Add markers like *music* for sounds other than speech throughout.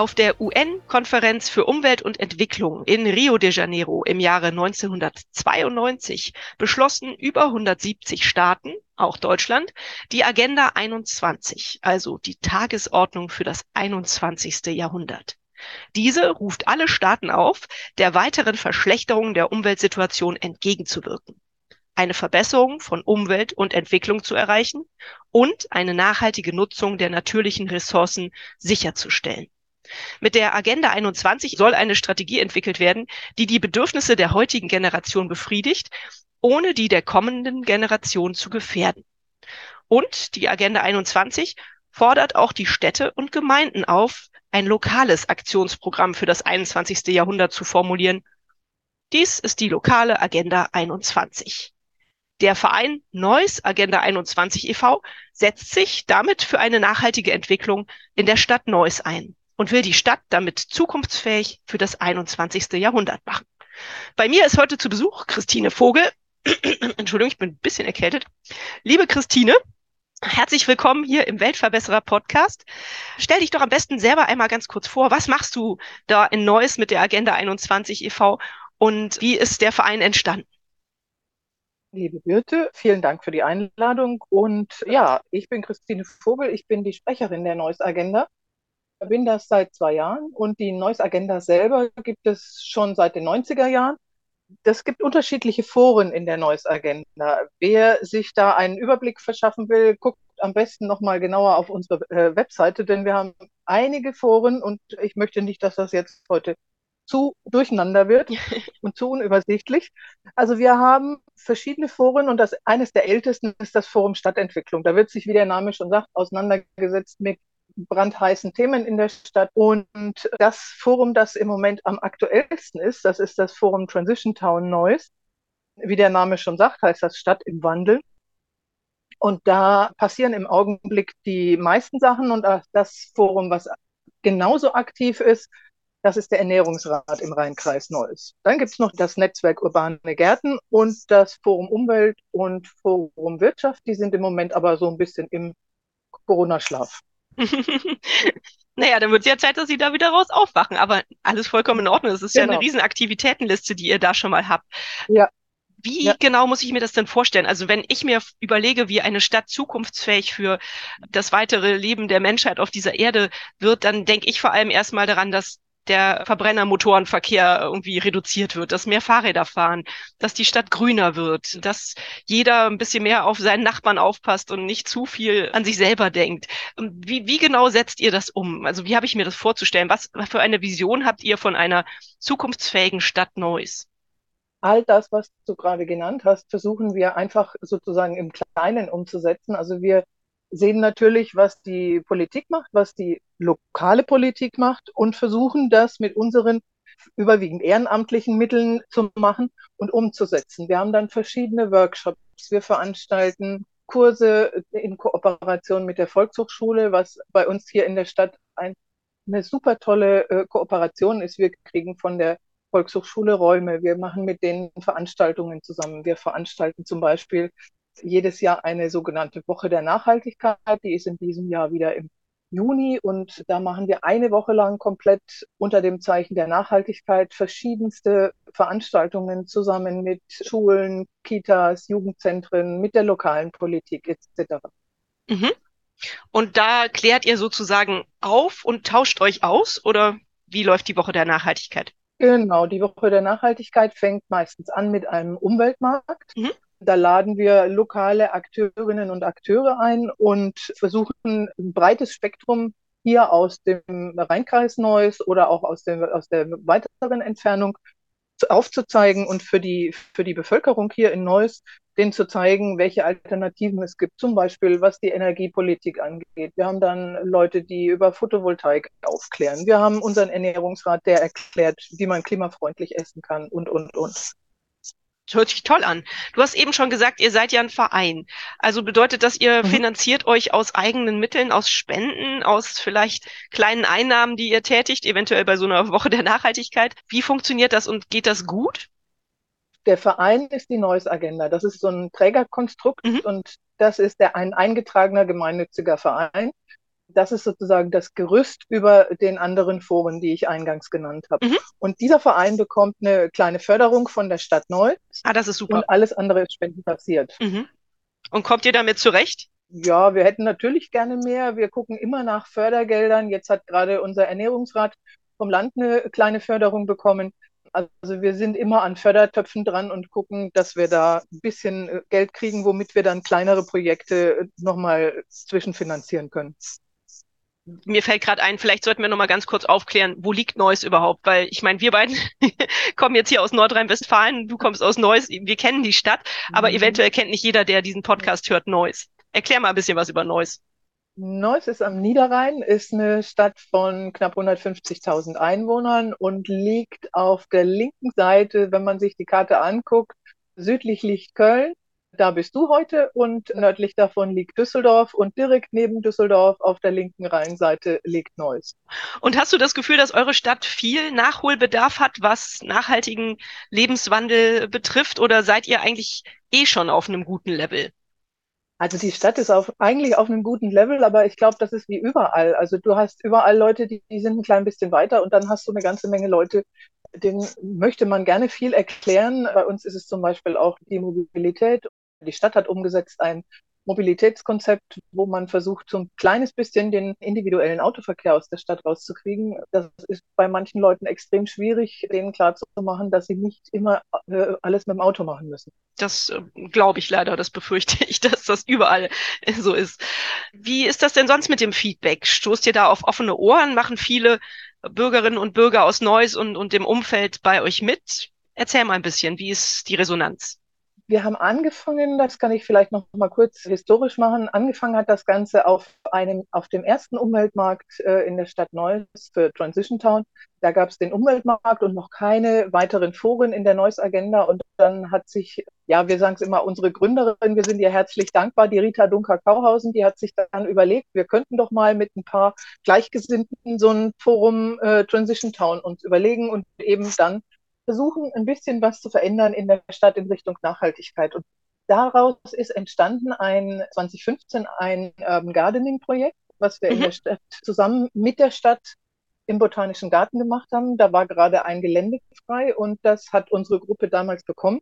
Auf der UN-Konferenz für Umwelt und Entwicklung in Rio de Janeiro im Jahre 1992 beschlossen über 170 Staaten, auch Deutschland, die Agenda 21, also die Tagesordnung für das 21. Jahrhundert. Diese ruft alle Staaten auf, der weiteren Verschlechterung der Umweltsituation entgegenzuwirken, eine Verbesserung von Umwelt und Entwicklung zu erreichen und eine nachhaltige Nutzung der natürlichen Ressourcen sicherzustellen. Mit der Agenda 21 soll eine Strategie entwickelt werden, die die Bedürfnisse der heutigen Generation befriedigt, ohne die der kommenden Generation zu gefährden. Und die Agenda 21 fordert auch die Städte und Gemeinden auf, ein lokales Aktionsprogramm für das 21. Jahrhundert zu formulieren. Dies ist die lokale Agenda 21. Der Verein Neuss Agenda 21 e.V. setzt sich damit für eine nachhaltige Entwicklung in der Stadt Neuss ein und will die Stadt damit zukunftsfähig für das 21. Jahrhundert machen. Bei mir ist heute zu Besuch Christine Vogel. *clears throat* Entschuldigung, ich bin ein bisschen erkältet. Liebe Christine, herzlich willkommen hier im Weltverbesserer Podcast. Stell dich doch am besten selber einmal ganz kurz vor. Was machst du da in Neues mit der Agenda 21 e.V. und wie ist der Verein entstanden? Liebe Birte, vielen Dank für die Einladung. Und ja, ich bin Christine Vogel, ich bin die Sprecherin der Neues Agenda bin das seit zwei Jahren und die Neues Agenda selber gibt es schon seit den 90er Jahren. Das gibt unterschiedliche Foren in der Neues Agenda. Wer sich da einen Überblick verschaffen will, guckt am besten nochmal genauer auf unsere äh, Webseite, denn wir haben einige Foren und ich möchte nicht, dass das jetzt heute zu durcheinander wird *laughs* und zu unübersichtlich. Also wir haben verschiedene Foren und das eines der ältesten ist das Forum Stadtentwicklung. Da wird sich, wie der Name schon sagt, auseinandergesetzt mit brandheißen Themen in der Stadt. Und das Forum, das im Moment am aktuellsten ist, das ist das Forum Transition Town Neuss. Wie der Name schon sagt, heißt das Stadt im Wandel. Und da passieren im Augenblick die meisten Sachen und das Forum, was genauso aktiv ist, das ist der Ernährungsrat im Rheinkreis Neuss. Dann gibt es noch das Netzwerk Urbane Gärten und das Forum Umwelt und Forum Wirtschaft. Die sind im Moment aber so ein bisschen im Corona-Schlaf. *laughs* naja, dann wird es ja Zeit, dass Sie da wieder raus aufwachen. Aber alles vollkommen in Ordnung. Das ist genau. ja eine genau. riesen Aktivitätenliste, die ihr da schon mal habt. Ja. Wie ja. genau muss ich mir das denn vorstellen? Also wenn ich mir überlege, wie eine Stadt zukunftsfähig für das weitere Leben der Menschheit auf dieser Erde wird, dann denke ich vor allem erstmal daran, dass der Verbrennermotorenverkehr irgendwie reduziert wird, dass mehr Fahrräder fahren, dass die Stadt grüner wird, dass jeder ein bisschen mehr auf seinen Nachbarn aufpasst und nicht zu viel an sich selber denkt. Wie, wie genau setzt ihr das um? Also wie habe ich mir das vorzustellen? Was für eine Vision habt ihr von einer zukunftsfähigen Stadt Neuss? All das, was du gerade genannt hast, versuchen wir einfach sozusagen im Kleinen umzusetzen. Also wir sehen natürlich, was die Politik macht, was die lokale Politik macht und versuchen das mit unseren überwiegend ehrenamtlichen Mitteln zu machen und umzusetzen. Wir haben dann verschiedene Workshops. Wir veranstalten Kurse in Kooperation mit der Volkshochschule, was bei uns hier in der Stadt ein, eine super tolle äh, Kooperation ist. Wir kriegen von der Volkshochschule Räume. Wir machen mit denen Veranstaltungen zusammen. Wir veranstalten zum Beispiel jedes Jahr eine sogenannte Woche der Nachhaltigkeit. Die ist in diesem Jahr wieder im Juni und da machen wir eine Woche lang komplett unter dem Zeichen der Nachhaltigkeit verschiedenste Veranstaltungen zusammen mit Schulen, Kitas, Jugendzentren, mit der lokalen Politik etc. Mhm. Und da klärt ihr sozusagen auf und tauscht euch aus oder wie läuft die Woche der Nachhaltigkeit? Genau, die Woche der Nachhaltigkeit fängt meistens an mit einem Umweltmarkt. Mhm. Da laden wir lokale Akteurinnen und Akteure ein und versuchen ein breites Spektrum hier aus dem Rheinkreis Neuss oder auch aus, dem, aus der weiteren Entfernung aufzuzeigen und für die, für die Bevölkerung hier in Neuss denen zu zeigen, welche Alternativen es gibt, zum Beispiel was die Energiepolitik angeht. Wir haben dann Leute, die über Photovoltaik aufklären. Wir haben unseren Ernährungsrat, der erklärt, wie man klimafreundlich essen kann und, und, und. Hört sich toll an. Du hast eben schon gesagt, ihr seid ja ein Verein. Also bedeutet das, ihr mhm. finanziert euch aus eigenen Mitteln, aus Spenden, aus vielleicht kleinen Einnahmen, die ihr tätigt, eventuell bei so einer Woche der Nachhaltigkeit. Wie funktioniert das und geht das gut? Der Verein ist die Neues Agenda. Das ist so ein Trägerkonstrukt mhm. und das ist der ein eingetragener gemeinnütziger Verein das ist sozusagen das Gerüst über den anderen Foren, die ich eingangs genannt habe. Mhm. Und dieser Verein bekommt eine kleine Förderung von der Stadt Neuss. Ah, das ist super. Und alles andere ist spendenbasiert. Mhm. Und kommt ihr damit zurecht? Ja, wir hätten natürlich gerne mehr. Wir gucken immer nach Fördergeldern. Jetzt hat gerade unser Ernährungsrat vom Land eine kleine Förderung bekommen. Also wir sind immer an Fördertöpfen dran und gucken, dass wir da ein bisschen äh, Geld kriegen, womit wir dann kleinere Projekte nochmal zwischenfinanzieren können mir fällt gerade ein, vielleicht sollten wir noch mal ganz kurz aufklären, wo liegt Neuss überhaupt? Weil ich meine, wir beiden *laughs* kommen jetzt hier aus Nordrhein-Westfalen, du kommst aus Neuss, wir kennen die Stadt, aber mhm. eventuell kennt nicht jeder, der diesen Podcast hört, Neuss. Erklär mal ein bisschen was über Neuss. Neuss ist am Niederrhein, ist eine Stadt von knapp 150.000 Einwohnern und liegt auf der linken Seite, wenn man sich die Karte anguckt. Südlich liegt Köln, da bist du heute und nördlich davon liegt Düsseldorf und direkt neben Düsseldorf auf der linken Rheinseite liegt Neuss. Und hast du das Gefühl, dass eure Stadt viel Nachholbedarf hat, was nachhaltigen Lebenswandel betrifft oder seid ihr eigentlich eh schon auf einem guten Level? Also die Stadt ist auf, eigentlich auf einem guten Level, aber ich glaube, das ist wie überall. Also du hast überall Leute, die, die sind ein klein bisschen weiter und dann hast du eine ganze Menge Leute, denen möchte man gerne viel erklären. Bei uns ist es zum Beispiel auch die Mobilität die Stadt hat umgesetzt ein Mobilitätskonzept, wo man versucht, so ein kleines bisschen den individuellen Autoverkehr aus der Stadt rauszukriegen. Das ist bei manchen Leuten extrem schwierig, denen klarzumachen, dass sie nicht immer äh, alles mit dem Auto machen müssen. Das äh, glaube ich leider, das befürchte *laughs* ich, dass das überall so ist. Wie ist das denn sonst mit dem Feedback? Stoßt ihr da auf offene Ohren? Machen viele Bürgerinnen und Bürger aus Neuss und, und dem Umfeld bei euch mit? Erzähl mal ein bisschen, wie ist die Resonanz? Wir haben angefangen, das kann ich vielleicht noch mal kurz historisch machen. Angefangen hat das Ganze auf einem, auf dem ersten Umweltmarkt äh, in der Stadt Neuss für Transition Town. Da gab es den Umweltmarkt und noch keine weiteren Foren in der Neuss Agenda. Und dann hat sich, ja, wir sagen es immer, unsere Gründerin, wir sind ihr herzlich dankbar, die Rita Dunker-Kauhausen, die hat sich dann überlegt, wir könnten doch mal mit ein paar Gleichgesinnten so ein Forum äh, Transition Town uns überlegen und eben dann versuchen, ein bisschen was zu verändern in der Stadt in Richtung Nachhaltigkeit. Und daraus ist entstanden ein 2015 ein Urban Gardening Projekt, was wir mhm. in der Stadt zusammen mit der Stadt im Botanischen Garten gemacht haben. Da war gerade ein Gelände frei und das hat unsere Gruppe damals bekommen.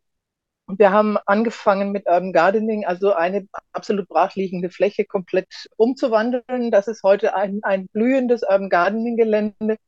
Und wir haben angefangen mit Urban Gardening, also eine absolut brachliegende Fläche komplett umzuwandeln. Das ist heute ein, ein blühendes Urban Gardening Gelände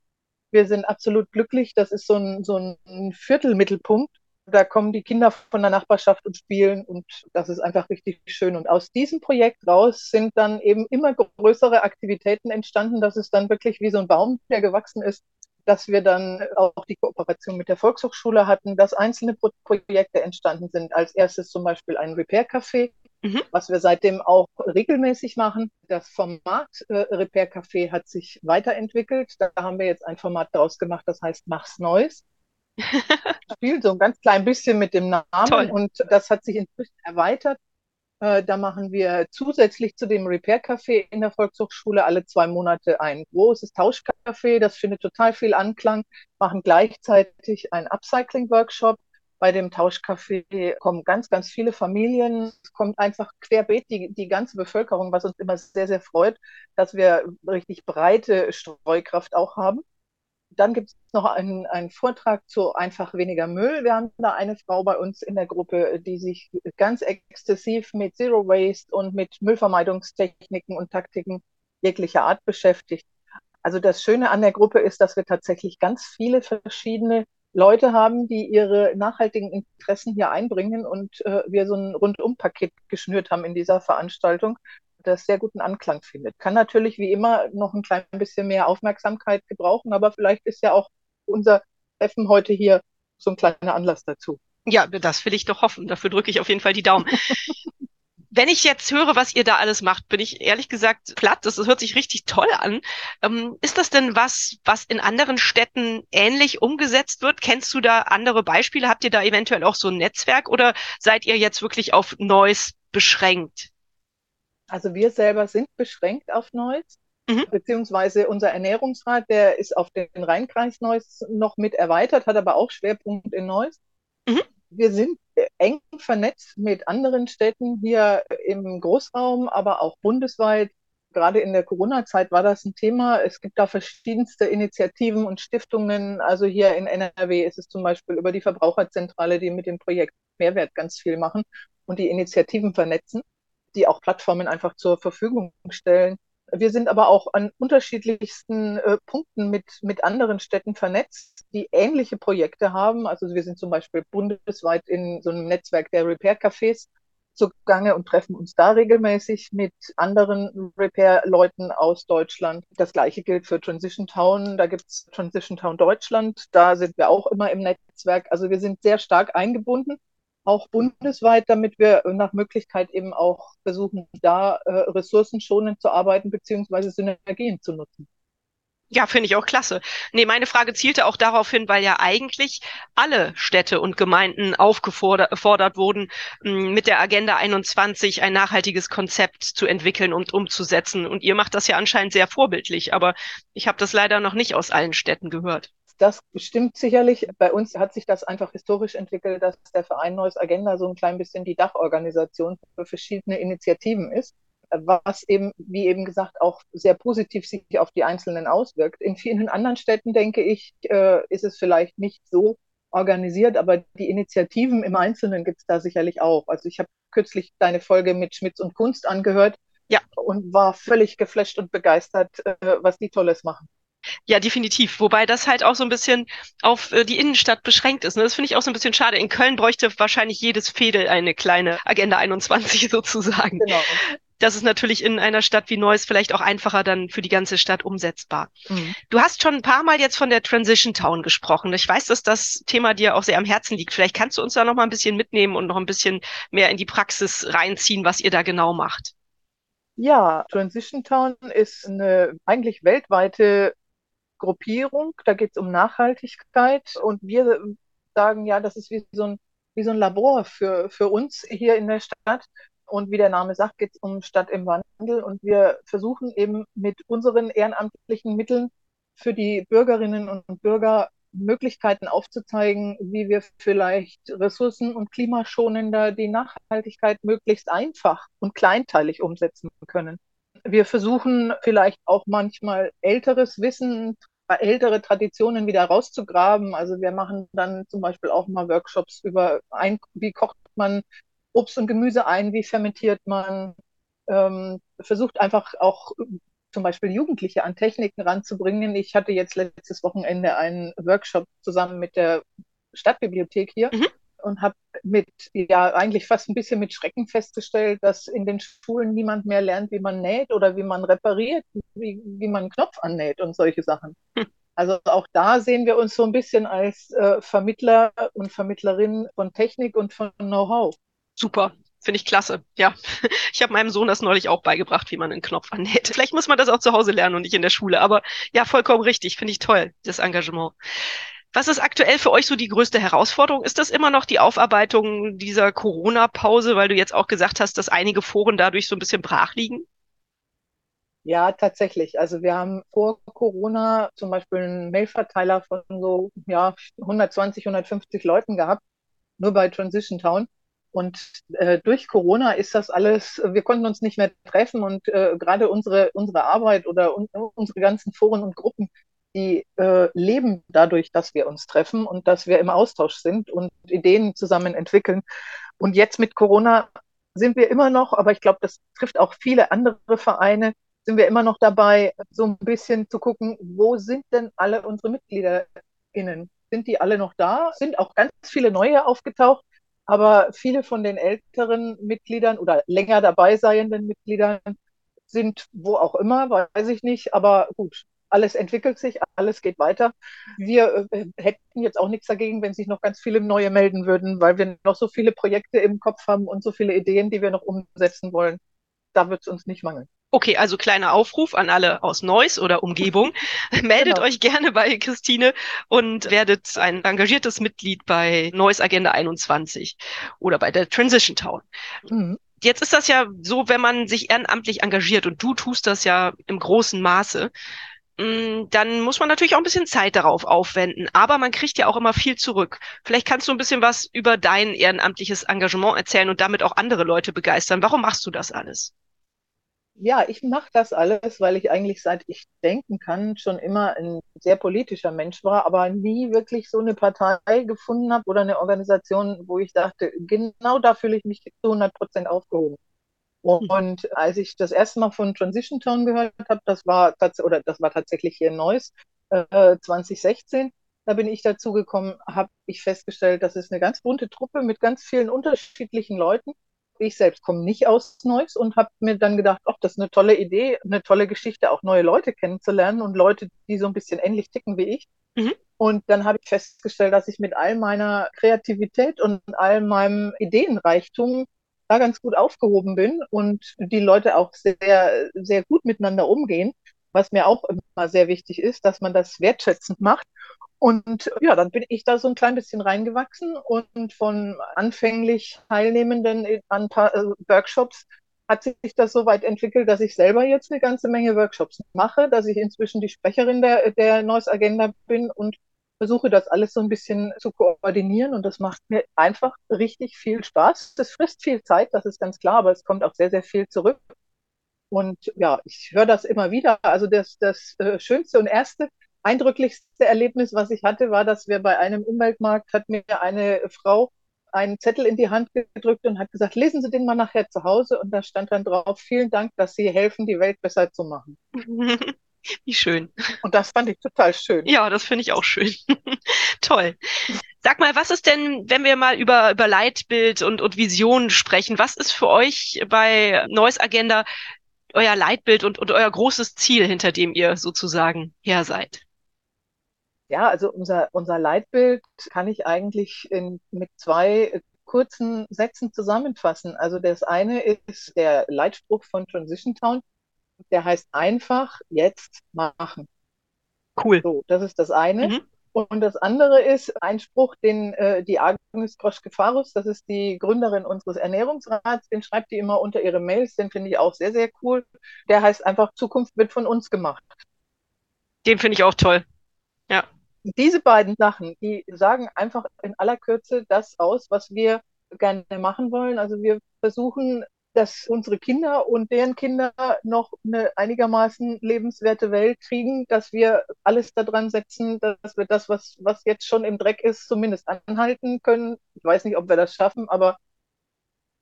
wir sind absolut glücklich. Das ist so ein, so ein Viertelmittelpunkt. Da kommen die Kinder von der Nachbarschaft und spielen und das ist einfach richtig schön. Und aus diesem Projekt raus sind dann eben immer größere Aktivitäten entstanden. Das ist dann wirklich wie so ein Baum, der gewachsen ist, dass wir dann auch die Kooperation mit der Volkshochschule hatten, dass einzelne Projekte entstanden sind. Als erstes zum Beispiel ein Repair-Café, Mhm. was wir seitdem auch regelmäßig machen. Das Format äh, Repair Café hat sich weiterentwickelt. Da haben wir jetzt ein Format daraus gemacht, das heißt Mach's Neues. *laughs* Spielt so ein ganz klein bisschen mit dem Namen Toll. und das hat sich inzwischen erweitert. Äh, da machen wir zusätzlich zu dem Repair Café in der Volkshochschule alle zwei Monate ein großes Tauschcafé. Das findet total viel Anklang. Machen gleichzeitig einen Upcycling Workshop bei dem Tauschcafé kommen ganz, ganz viele Familien. Es kommt einfach querbeet die, die ganze Bevölkerung, was uns immer sehr, sehr freut, dass wir richtig breite Streukraft auch haben. Dann gibt es noch einen, einen Vortrag zu einfach weniger Müll. Wir haben da eine Frau bei uns in der Gruppe, die sich ganz exzessiv mit Zero Waste und mit Müllvermeidungstechniken und Taktiken jeglicher Art beschäftigt. Also das Schöne an der Gruppe ist, dass wir tatsächlich ganz viele verschiedene Leute haben, die ihre nachhaltigen Interessen hier einbringen und äh, wir so ein Rundumpaket geschnürt haben in dieser Veranstaltung, das sehr guten Anklang findet. Kann natürlich wie immer noch ein klein bisschen mehr Aufmerksamkeit gebrauchen, aber vielleicht ist ja auch unser Treffen heute hier so ein kleiner Anlass dazu. Ja, das will ich doch hoffen. Dafür drücke ich auf jeden Fall die Daumen. *laughs* Wenn ich jetzt höre, was ihr da alles macht, bin ich ehrlich gesagt platt. Das, das hört sich richtig toll an. Ähm, ist das denn was, was in anderen Städten ähnlich umgesetzt wird? Kennst du da andere Beispiele? Habt ihr da eventuell auch so ein Netzwerk oder seid ihr jetzt wirklich auf Neues beschränkt? Also wir selber sind beschränkt auf Neues, mhm. beziehungsweise unser Ernährungsrat, der ist auf den Rheinkreis Neuss noch mit erweitert, hat aber auch Schwerpunkt in Neuss. Mhm. Wir sind eng vernetzt mit anderen Städten hier im Großraum, aber auch bundesweit. Gerade in der Corona-Zeit war das ein Thema. Es gibt da verschiedenste Initiativen und Stiftungen. Also hier in NRW ist es zum Beispiel über die Verbraucherzentrale, die mit dem Projekt Mehrwert ganz viel machen und die Initiativen vernetzen, die auch Plattformen einfach zur Verfügung stellen. Wir sind aber auch an unterschiedlichsten äh, Punkten mit, mit anderen Städten vernetzt, die ähnliche Projekte haben. Also wir sind zum Beispiel bundesweit in so einem Netzwerk der Repair-Cafés zugange und treffen uns da regelmäßig mit anderen Repair-Leuten aus Deutschland. Das gleiche gilt für Transition Town. Da gibt es Transition Town Deutschland. Da sind wir auch immer im Netzwerk. Also wir sind sehr stark eingebunden auch bundesweit, damit wir nach Möglichkeit eben auch versuchen, da äh, ressourcenschonend zu arbeiten beziehungsweise Synergien zu nutzen. Ja, finde ich auch klasse. Nee, meine Frage zielte auch darauf hin, weil ja eigentlich alle Städte und Gemeinden aufgefordert wurden, mit der Agenda 21 ein nachhaltiges Konzept zu entwickeln und umzusetzen. Und ihr macht das ja anscheinend sehr vorbildlich, aber ich habe das leider noch nicht aus allen Städten gehört das stimmt sicherlich. Bei uns hat sich das einfach historisch entwickelt, dass der Verein Neues Agenda so ein klein bisschen die Dachorganisation für verschiedene Initiativen ist, was eben, wie eben gesagt, auch sehr positiv sich auf die Einzelnen auswirkt. In vielen anderen Städten, denke ich, äh, ist es vielleicht nicht so organisiert, aber die Initiativen im Einzelnen gibt es da sicherlich auch. Also ich habe kürzlich deine Folge mit Schmitz und Kunst angehört ja. und war völlig geflasht und begeistert, äh, was die Tolles machen. Ja, definitiv. Wobei das halt auch so ein bisschen auf äh, die Innenstadt beschränkt ist. Ne? Das finde ich auch so ein bisschen schade. In Köln bräuchte wahrscheinlich jedes Fädel eine kleine Agenda 21 *laughs* sozusagen. Genau. Das ist natürlich in einer Stadt wie Neuss vielleicht auch einfacher dann für die ganze Stadt umsetzbar. Mhm. Du hast schon ein paar Mal jetzt von der Transition Town gesprochen. Ich weiß, dass das Thema dir auch sehr am Herzen liegt. Vielleicht kannst du uns da noch mal ein bisschen mitnehmen und noch ein bisschen mehr in die Praxis reinziehen, was ihr da genau macht. Ja, Transition Town ist eine eigentlich weltweite Gruppierung, da geht es um Nachhaltigkeit und wir sagen, ja, das ist wie so ein, wie so ein Labor für, für uns hier in der Stadt. Und wie der Name sagt, geht es um Stadt im Wandel. Und wir versuchen eben mit unseren ehrenamtlichen Mitteln für die Bürgerinnen und Bürger Möglichkeiten aufzuzeigen, wie wir vielleicht ressourcen- und klimaschonender die Nachhaltigkeit möglichst einfach und kleinteilig umsetzen können. Wir versuchen vielleicht auch manchmal älteres Wissen ältere Traditionen wieder rauszugraben. Also wir machen dann zum Beispiel auch mal Workshops über, ein, wie kocht man Obst und Gemüse ein, wie fermentiert man, ähm, versucht einfach auch zum Beispiel Jugendliche an Techniken ranzubringen. Ich hatte jetzt letztes Wochenende einen Workshop zusammen mit der Stadtbibliothek hier. Mhm und habe mit, ja, eigentlich fast ein bisschen mit Schrecken festgestellt, dass in den Schulen niemand mehr lernt, wie man näht oder wie man repariert, wie, wie man einen Knopf annäht und solche Sachen. Hm. Also auch da sehen wir uns so ein bisschen als äh, Vermittler und Vermittlerin von Technik und von Know-how. Super. Finde ich klasse. Ja, *laughs* ich habe meinem Sohn das neulich auch beigebracht, wie man einen Knopf annäht. Vielleicht muss man das auch zu Hause lernen und nicht in der Schule. Aber ja, vollkommen richtig. Finde ich toll, das Engagement. Was ist aktuell für euch so die größte Herausforderung? Ist das immer noch die Aufarbeitung dieser Corona-Pause, weil du jetzt auch gesagt hast, dass einige Foren dadurch so ein bisschen brach liegen? Ja, tatsächlich. Also wir haben vor Corona zum Beispiel einen Mailverteiler von so ja, 120, 150 Leuten gehabt, nur bei Transition Town. Und äh, durch Corona ist das alles, wir konnten uns nicht mehr treffen und äh, gerade unsere, unsere Arbeit oder un unsere ganzen Foren und Gruppen die äh, leben dadurch, dass wir uns treffen und dass wir im Austausch sind und Ideen zusammen entwickeln. Und jetzt mit Corona sind wir immer noch, aber ich glaube, das trifft auch viele andere Vereine, sind wir immer noch dabei, so ein bisschen zu gucken, wo sind denn alle unsere MitgliederInnen? Sind die alle noch da? Sind auch ganz viele neue aufgetaucht, aber viele von den älteren Mitgliedern oder länger dabei seienden Mitgliedern sind wo auch immer, weiß ich nicht, aber gut, alles entwickelt sich, alles geht weiter. Wir äh, hätten jetzt auch nichts dagegen, wenn sich noch ganz viele neue melden würden, weil wir noch so viele Projekte im Kopf haben und so viele Ideen, die wir noch umsetzen wollen. Da wird es uns nicht mangeln. Okay, also kleiner Aufruf an alle aus Neuss oder Umgebung. *laughs* Meldet genau. euch gerne bei Christine und werdet ein engagiertes Mitglied bei Neuss Agenda 21 oder bei der Transition Town. Mhm. Jetzt ist das ja so, wenn man sich ehrenamtlich engagiert und du tust das ja im großen Maße, dann muss man natürlich auch ein bisschen Zeit darauf aufwenden. Aber man kriegt ja auch immer viel zurück. Vielleicht kannst du ein bisschen was über dein ehrenamtliches Engagement erzählen und damit auch andere Leute begeistern. Warum machst du das alles? ja, ich mache das alles, weil ich eigentlich seit ich denken kann schon immer ein sehr politischer Mensch war, aber nie wirklich so eine Partei gefunden habe oder eine Organisation, wo ich dachte, genau da fühle ich mich zu 100 Prozent aufgehoben. Und als ich das erste Mal von Transition Town gehört habe, das war oder das war tatsächlich hier Neues äh, 2016, da bin ich dazu gekommen, habe ich festgestellt, das ist eine ganz bunte Truppe mit ganz vielen unterschiedlichen Leuten ich selbst komme nicht aus Neuss und habe mir dann gedacht, ach, das ist eine tolle Idee, eine tolle Geschichte, auch neue Leute kennenzulernen und Leute, die so ein bisschen ähnlich ticken wie ich. Mhm. Und dann habe ich festgestellt, dass ich mit all meiner Kreativität und all meinem Ideenreichtum da ganz gut aufgehoben bin und die Leute auch sehr, sehr gut miteinander umgehen. Was mir auch immer sehr wichtig ist, dass man das wertschätzend macht und ja, dann bin ich da so ein klein bisschen reingewachsen und von anfänglich Teilnehmenden an ein paar äh, Workshops hat sich das so weit entwickelt, dass ich selber jetzt eine ganze Menge Workshops mache, dass ich inzwischen die Sprecherin der, der Neues Agenda bin und versuche das alles so ein bisschen zu koordinieren und das macht mir einfach richtig viel Spaß. Das frisst viel Zeit, das ist ganz klar, aber es kommt auch sehr, sehr viel zurück. Und ja, ich höre das immer wieder. Also das, das äh, Schönste und Erste eindrücklichste Erlebnis, was ich hatte, war, dass wir bei einem Umweltmarkt hat mir eine Frau einen Zettel in die Hand gedrückt und hat gesagt, lesen Sie den mal nachher zu Hause. Und da stand dann drauf, vielen Dank, dass Sie helfen, die Welt besser zu machen. *laughs* *laughs* Wie schön. Und das fand ich total schön. Ja, das finde ich auch schön. *laughs* Toll. Sag mal, was ist denn, wenn wir mal über, über Leitbild und, und Visionen sprechen, was ist für euch bei Neues Agenda euer Leitbild und, und euer großes Ziel, hinter dem ihr sozusagen her seid? Ja, also unser, unser Leitbild kann ich eigentlich in, mit zwei kurzen Sätzen zusammenfassen. Also das eine ist der Leitspruch von Transition Town. Der heißt einfach jetzt machen. Cool. So, das ist das eine. Mhm. Und das andere ist ein Spruch, den äh, die Agnes Grosch-Gefarus, das ist die Gründerin unseres Ernährungsrats, den schreibt die immer unter ihre Mails, den finde ich auch sehr, sehr cool. Der heißt einfach, Zukunft wird von uns gemacht. Den finde ich auch toll. Ja diese beiden Sachen, die sagen einfach in aller Kürze das aus, was wir gerne machen wollen. Also wir versuchen, dass unsere Kinder und deren Kinder noch eine einigermaßen lebenswerte Welt kriegen, dass wir alles daran setzen, dass wir das, was, was jetzt schon im Dreck ist, zumindest anhalten können. Ich weiß nicht, ob wir das schaffen, aber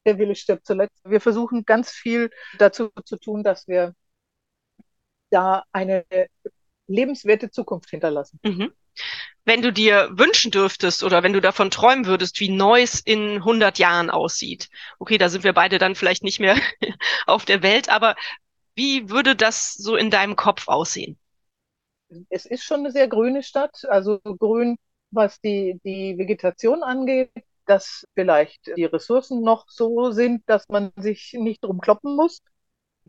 der Wille stirbt zuletzt. Wir versuchen ganz viel dazu zu tun, dass wir da eine lebenswerte Zukunft hinterlassen. Mhm wenn du dir wünschen dürftest oder wenn du davon träumen würdest, wie Neues in 100 Jahren aussieht. Okay, da sind wir beide dann vielleicht nicht mehr *laughs* auf der Welt, aber wie würde das so in deinem Kopf aussehen? Es ist schon eine sehr grüne Stadt, also grün, was die, die Vegetation angeht, dass vielleicht die Ressourcen noch so sind, dass man sich nicht drum kloppen muss.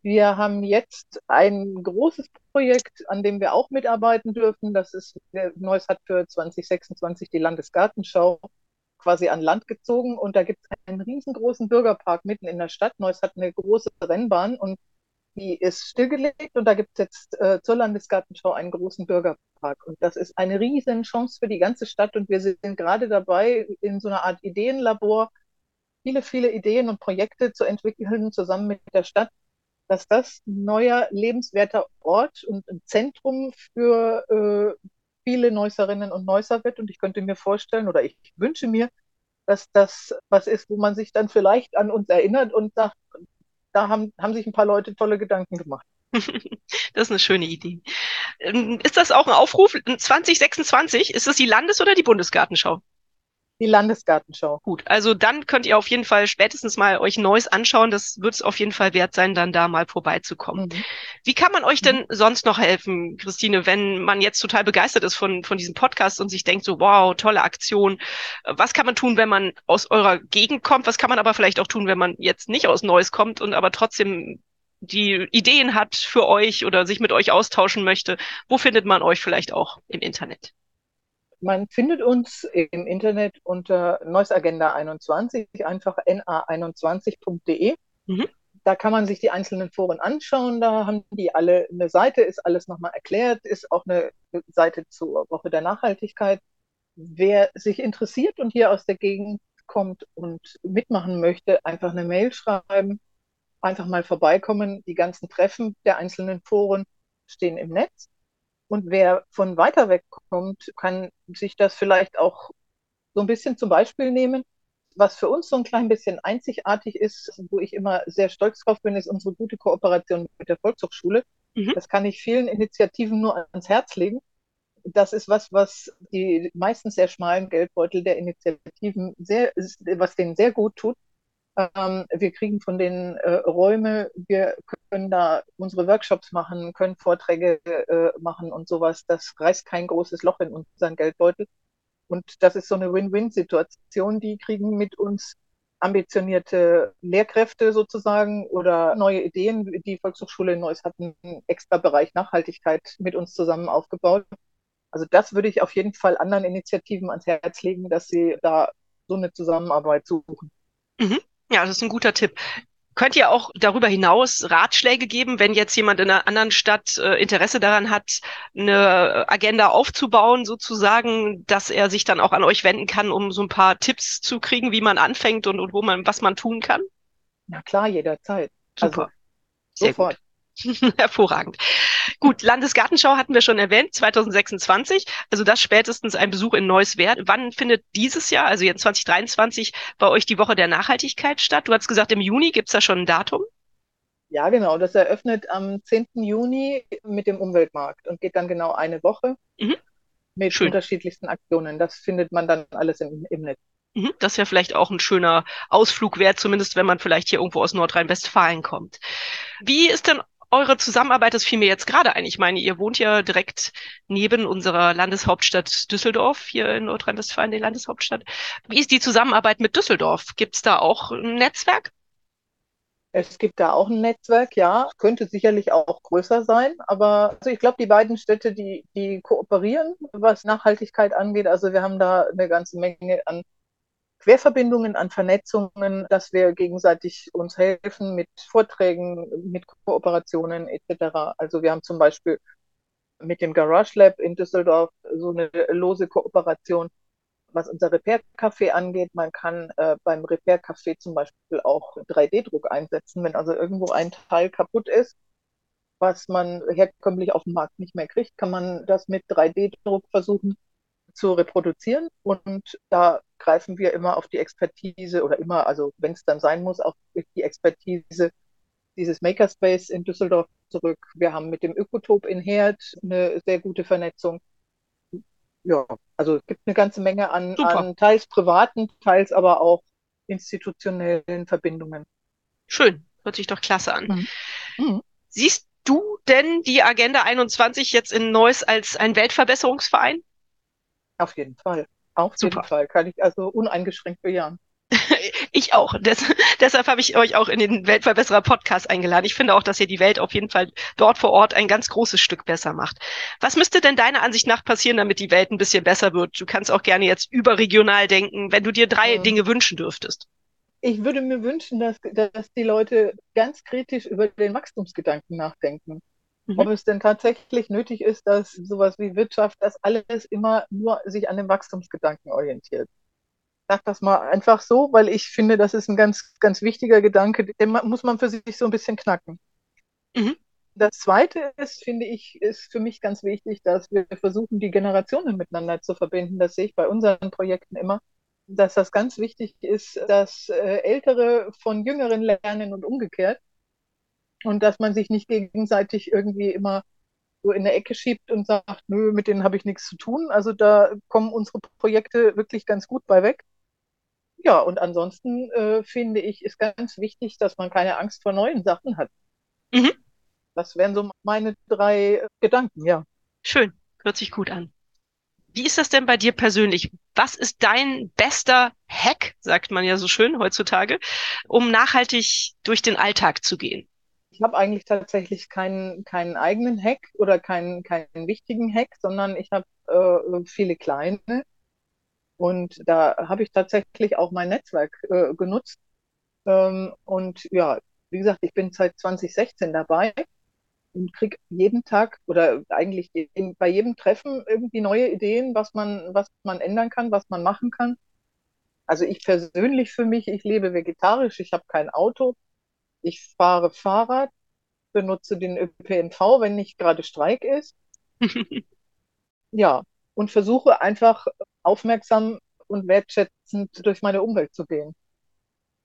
Wir haben jetzt ein großes Projekt, an dem wir auch mitarbeiten dürfen. Das ist, Neues hat für 2026 die Landesgartenschau quasi an Land gezogen und da gibt es einen riesengroßen Bürgerpark mitten in der Stadt. Neuss hat eine große Rennbahn und die ist stillgelegt und da gibt es jetzt äh, zur Landesgartenschau einen großen Bürgerpark. Und das ist eine riesen Chance für die ganze Stadt und wir sind gerade dabei, in so einer Art Ideenlabor viele, viele Ideen und Projekte zu entwickeln, zusammen mit der Stadt, dass das ein neuer lebenswerter Ort und ein Zentrum für äh, viele Neusserinnen und Neusser wird. Und ich könnte mir vorstellen oder ich wünsche mir, dass das was ist, wo man sich dann vielleicht an uns erinnert und sagt, da haben, haben sich ein paar Leute tolle Gedanken gemacht. *laughs* Das ist eine schöne Idee. Ähm, ist das auch ein Aufruf 2026? Ist das die Landes- oder die Bundesgartenschau? Die Landesgartenschau. Gut, also dann könnt ihr auf jeden Fall spätestens mal euch Neues anschauen. Das wird es auf jeden Fall wert sein, dann da mal vorbeizukommen. Mhm. Wie kann man euch denn mhm. sonst noch helfen, Christine, wenn man jetzt total begeistert ist von, von diesem Podcast und sich denkt so, wow, tolle Aktion. Was kann man tun, wenn man aus eurer Gegend kommt? Was kann man aber vielleicht auch tun, wenn man jetzt nicht aus Neues kommt und aber trotzdem die Ideen hat für euch oder sich mit euch austauschen möchte? Wo findet man euch vielleicht auch im Internet? Man findet uns im Internet unter Neues Agenda 21, einfach na21.de. Mhm. Da kann man sich die einzelnen Foren anschauen. Da haben die alle eine Seite, ist alles nochmal erklärt, ist auch eine Seite zur Woche der Nachhaltigkeit. Wer sich interessiert und hier aus der Gegend kommt und mitmachen möchte, einfach eine Mail schreiben, einfach mal vorbeikommen. Die ganzen Treffen der einzelnen Foren stehen im Netz. Und wer von weiter weg kommt, kann sich das vielleicht auch so ein bisschen zum Beispiel nehmen. Was für uns so ein klein bisschen einzigartig ist, wo ich immer sehr stolz drauf bin, ist unsere gute Kooperation mit der Volkshochschule. Mhm. Das kann ich vielen Initiativen nur ans Herz legen. Das ist was, was die meistens sehr schmalen Geldbeutel der Initiativen sehr, was denen sehr gut tut. Ähm, wir kriegen von den äh, Räume, wir können da unsere Workshops machen, können Vorträge äh, machen und sowas. Das reißt kein großes Loch in unseren Geldbeutel. Und das ist so eine Win-Win-Situation. Die kriegen mit uns ambitionierte Lehrkräfte sozusagen oder neue Ideen. Die Volkshochschule in Neuss hat einen extra Bereich Nachhaltigkeit mit uns zusammen aufgebaut. Also das würde ich auf jeden Fall anderen Initiativen ans Herz legen, dass sie da so eine Zusammenarbeit suchen. Mhm. Ja, das ist ein guter Tipp. Könnt ihr auch darüber hinaus Ratschläge geben, wenn jetzt jemand in einer anderen Stadt äh, Interesse daran hat, eine Agenda aufzubauen, sozusagen, dass er sich dann auch an euch wenden kann, um so ein paar Tipps zu kriegen, wie man anfängt und, und wo man, was man tun kann? Na klar, jederzeit. Super. Also, sofort. *laughs* Hervorragend. Gut, Landesgartenschau hatten wir schon erwähnt, 2026. Also das spätestens ein Besuch in Neuss wert. Wann findet dieses Jahr, also jetzt 2023, bei euch die Woche der Nachhaltigkeit statt? Du hast gesagt, im Juni gibt's da schon ein Datum? Ja, genau. Das eröffnet am 10. Juni mit dem Umweltmarkt und geht dann genau eine Woche mhm. mit Schön. unterschiedlichsten Aktionen. Das findet man dann alles im, im Netz. Mhm, das wäre vielleicht auch ein schöner Ausflug wert, zumindest wenn man vielleicht hier irgendwo aus Nordrhein-Westfalen kommt. Wie ist denn eure Zusammenarbeit, das fiel mir jetzt gerade ein. Ich meine, ihr wohnt ja direkt neben unserer Landeshauptstadt Düsseldorf, hier in Nordrhein-Westfalen, die Landeshauptstadt. Wie ist die Zusammenarbeit mit Düsseldorf? Gibt es da auch ein Netzwerk? Es gibt da auch ein Netzwerk, ja. Könnte sicherlich auch größer sein. Aber also ich glaube, die beiden Städte, die, die kooperieren, was Nachhaltigkeit angeht. Also wir haben da eine ganze Menge an Querverbindungen, an Vernetzungen, dass wir gegenseitig uns helfen mit Vorträgen, mit Kooperationen etc. Also wir haben zum Beispiel mit dem Garage Lab in Düsseldorf so eine lose Kooperation, was unser Repair-Café angeht. Man kann äh, beim Repair-Café zum Beispiel auch 3D-Druck einsetzen, wenn also irgendwo ein Teil kaputt ist, was man herkömmlich auf dem Markt nicht mehr kriegt, kann man das mit 3D-Druck versuchen zu reproduzieren. Und da greifen wir immer auf die Expertise oder immer, also wenn es dann sein muss, auf die Expertise dieses Makerspace in Düsseldorf zurück. Wir haben mit dem Ökotop in Herd eine sehr gute Vernetzung. Ja, also es gibt eine ganze Menge an, an teils privaten, teils aber auch institutionellen Verbindungen. Schön, hört sich doch klasse an. Mhm. Mhm. Siehst du denn die Agenda 21 jetzt in Neuss als ein Weltverbesserungsverein? Auf jeden Fall. Auf Super. jeden Fall. Kann ich also uneingeschränkt bejahen. *laughs* ich auch. Des, *laughs* deshalb habe ich euch auch in den Weltverbesserer Podcast eingeladen. Ich finde auch, dass ihr die Welt auf jeden Fall dort vor Ort ein ganz großes Stück besser macht. Was müsste denn deiner Ansicht nach passieren, damit die Welt ein bisschen besser wird? Du kannst auch gerne jetzt überregional denken, wenn du dir drei mhm. Dinge wünschen dürftest. Ich würde mir wünschen, dass, dass die Leute ganz kritisch über den Wachstumsgedanken nachdenken. Mhm. Ob es denn tatsächlich nötig ist, dass sowas wie Wirtschaft, dass alles immer nur sich an den Wachstumsgedanken orientiert. Ich sag das mal einfach so, weil ich finde, das ist ein ganz, ganz wichtiger Gedanke, den muss man für sich so ein bisschen knacken. Mhm. Das zweite ist, finde ich, ist für mich ganz wichtig, dass wir versuchen, die Generationen miteinander zu verbinden. Das sehe ich bei unseren Projekten immer, dass das ganz wichtig ist, dass äh, Ältere von Jüngeren lernen und umgekehrt und dass man sich nicht gegenseitig irgendwie immer so in der Ecke schiebt und sagt, nö, mit denen habe ich nichts zu tun. Also da kommen unsere Projekte wirklich ganz gut bei weg. ja, und ansonsten äh, finde ich, ist ganz wichtig, dass man keine Angst vor neuen Sachen hat. Mhm. Das wären so meine drei Gedanken, ja. Schön, hört sich gut an. Wie ist das denn bei dir persönlich? Was ist dein bester Hack, sagt man ja so schön heutzutage, um nachhaltig durch den Alltag zu gehen? Ich habe eigentlich tatsächlich keinen, keinen eigenen Hack oder keinen, keinen wichtigen Hack, sondern ich habe äh, viele kleine. Und da habe ich tatsächlich auch mein Netzwerk äh, genutzt. Ähm, und ja, wie gesagt, ich bin seit 2016 dabei und kriege jeden Tag oder eigentlich in, bei jedem Treffen irgendwie neue Ideen, was man, was man ändern kann, was man machen kann. Also ich persönlich für mich, ich lebe vegetarisch, ich habe kein Auto, ich fahre Fahrrad, benutze den ÖPNV, wenn nicht gerade Streik ist. *laughs* ja, und versuche einfach aufmerksam und wertschätzend durch meine Umwelt zu gehen.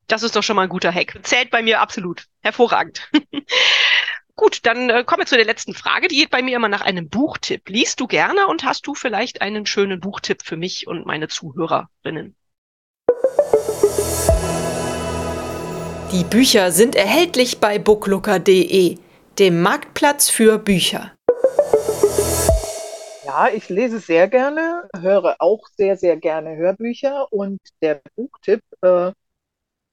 Das ist doch schon mal ein guter Hack. Zählt bei mir absolut. Hervorragend. *laughs* Gut, dann äh, kommen wir zu der letzten Frage. Die geht bei mir immer nach einem Buchtipp. Liest du gerne und hast du vielleicht einen schönen Buchtipp für mich und meine Zuhörerinnen? Die Bücher sind erhältlich bei booklooker.de, dem Marktplatz für Bücher. Ja, ich lese sehr gerne, höre auch sehr, sehr gerne Hörbücher und der Buchtipp äh,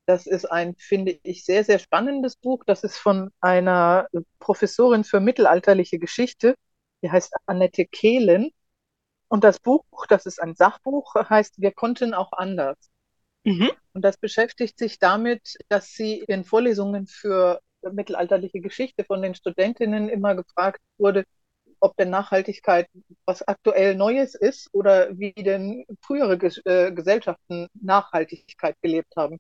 das ist ein, finde ich, sehr, sehr spannendes Buch. Das ist von einer Professorin für mittelalterliche Geschichte. Die heißt Annette Kehlen. Und das Buch, das ist ein Sachbuch, heißt Wir konnten auch anders. Mhm. Und das beschäftigt sich damit, dass sie in Vorlesungen für mittelalterliche Geschichte von den Studentinnen immer gefragt wurde, ob denn Nachhaltigkeit was aktuell Neues ist oder wie denn frühere äh, Gesellschaften Nachhaltigkeit gelebt haben.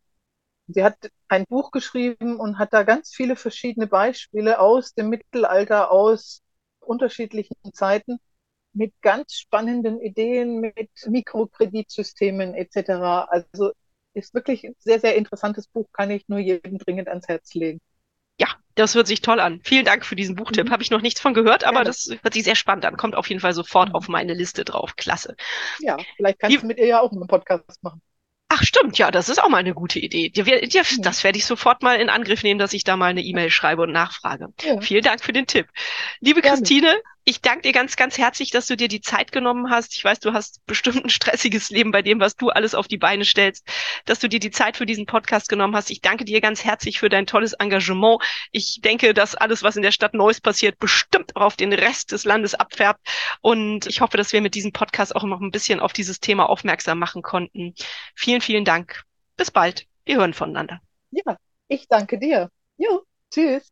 Sie hat ein Buch geschrieben und hat da ganz viele verschiedene Beispiele aus dem Mittelalter, aus unterschiedlichen Zeiten mit ganz spannenden Ideen, mit Mikrokreditsystemen etc. Also ist wirklich ein sehr, sehr interessantes Buch, kann ich nur jedem dringend ans Herz legen. Ja, das hört sich toll an. Vielen Dank für diesen Buchtipp. Mhm. Habe ich noch nichts von gehört, aber ja, das hört sich sehr spannend an. Kommt auf jeden Fall sofort mhm. auf meine Liste drauf. Klasse. Ja, vielleicht kannst Wie, du mit ihr ja auch einen Podcast machen. Ach stimmt, ja, das ist auch mal eine gute Idee. Das werde ich sofort mal in Angriff nehmen, dass ich da mal eine E-Mail schreibe und nachfrage. Ja. Vielen Dank für den Tipp. Liebe Gerne. Christine, ich danke dir ganz, ganz herzlich, dass du dir die Zeit genommen hast. Ich weiß, du hast bestimmt ein stressiges Leben bei dem, was du alles auf die Beine stellst, dass du dir die Zeit für diesen Podcast genommen hast. Ich danke dir ganz herzlich für dein tolles Engagement. Ich denke, dass alles, was in der Stadt Neuss passiert, bestimmt auch auf den Rest des Landes abfärbt. Und ich hoffe, dass wir mit diesem Podcast auch noch ein bisschen auf dieses Thema aufmerksam machen konnten. Vielen, vielen Dank. Bis bald. Wir hören voneinander. Ja, ich danke dir. Jo, tschüss.